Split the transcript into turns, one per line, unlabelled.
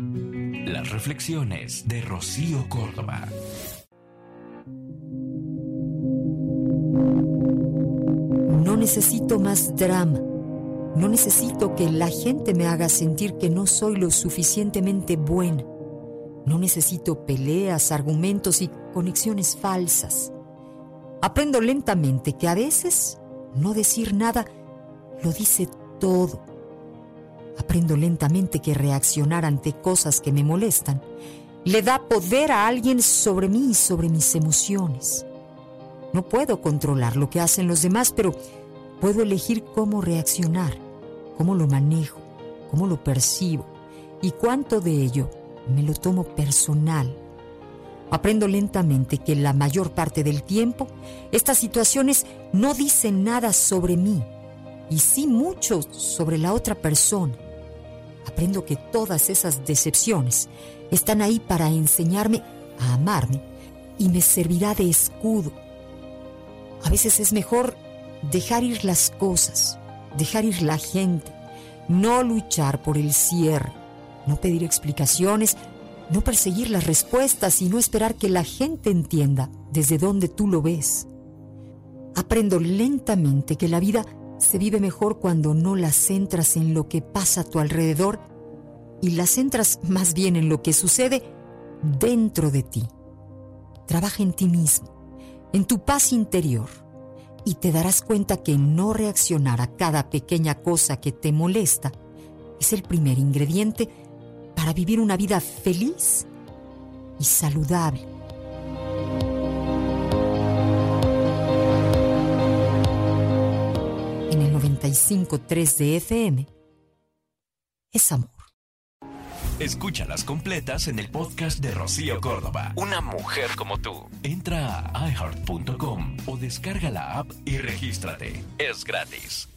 Las reflexiones de Rocío Córdoba.
No necesito más drama. No necesito que la gente me haga sentir que no soy lo suficientemente buena. No necesito peleas, argumentos y conexiones falsas. Aprendo lentamente que a veces no decir nada lo dice todo. Aprendo lentamente que reaccionar ante cosas que me molestan le da poder a alguien sobre mí y sobre mis emociones. No puedo controlar lo que hacen los demás, pero puedo elegir cómo reaccionar, cómo lo manejo, cómo lo percibo y cuánto de ello me lo tomo personal. Aprendo lentamente que la mayor parte del tiempo estas situaciones no dicen nada sobre mí y sí mucho sobre la otra persona. Aprendo que todas esas decepciones están ahí para enseñarme a amarme y me servirá de escudo. A veces es mejor dejar ir las cosas, dejar ir la gente, no luchar por el cierre, no pedir explicaciones, no perseguir las respuestas y no esperar que la gente entienda desde dónde tú lo ves. Aprendo lentamente que la vida se vive mejor cuando no la centras en lo que pasa a tu alrededor y la centras más bien en lo que sucede dentro de ti. Trabaja en ti mismo, en tu paz interior, y te darás cuenta que no reaccionar a cada pequeña cosa que te molesta es el primer ingrediente para vivir una vida feliz y saludable. 95.3 de FM es amor.
Escúchalas completas en el podcast de Rocío Córdoba. Una mujer como tú. Entra a iheart.com o descarga la app y regístrate. Es gratis.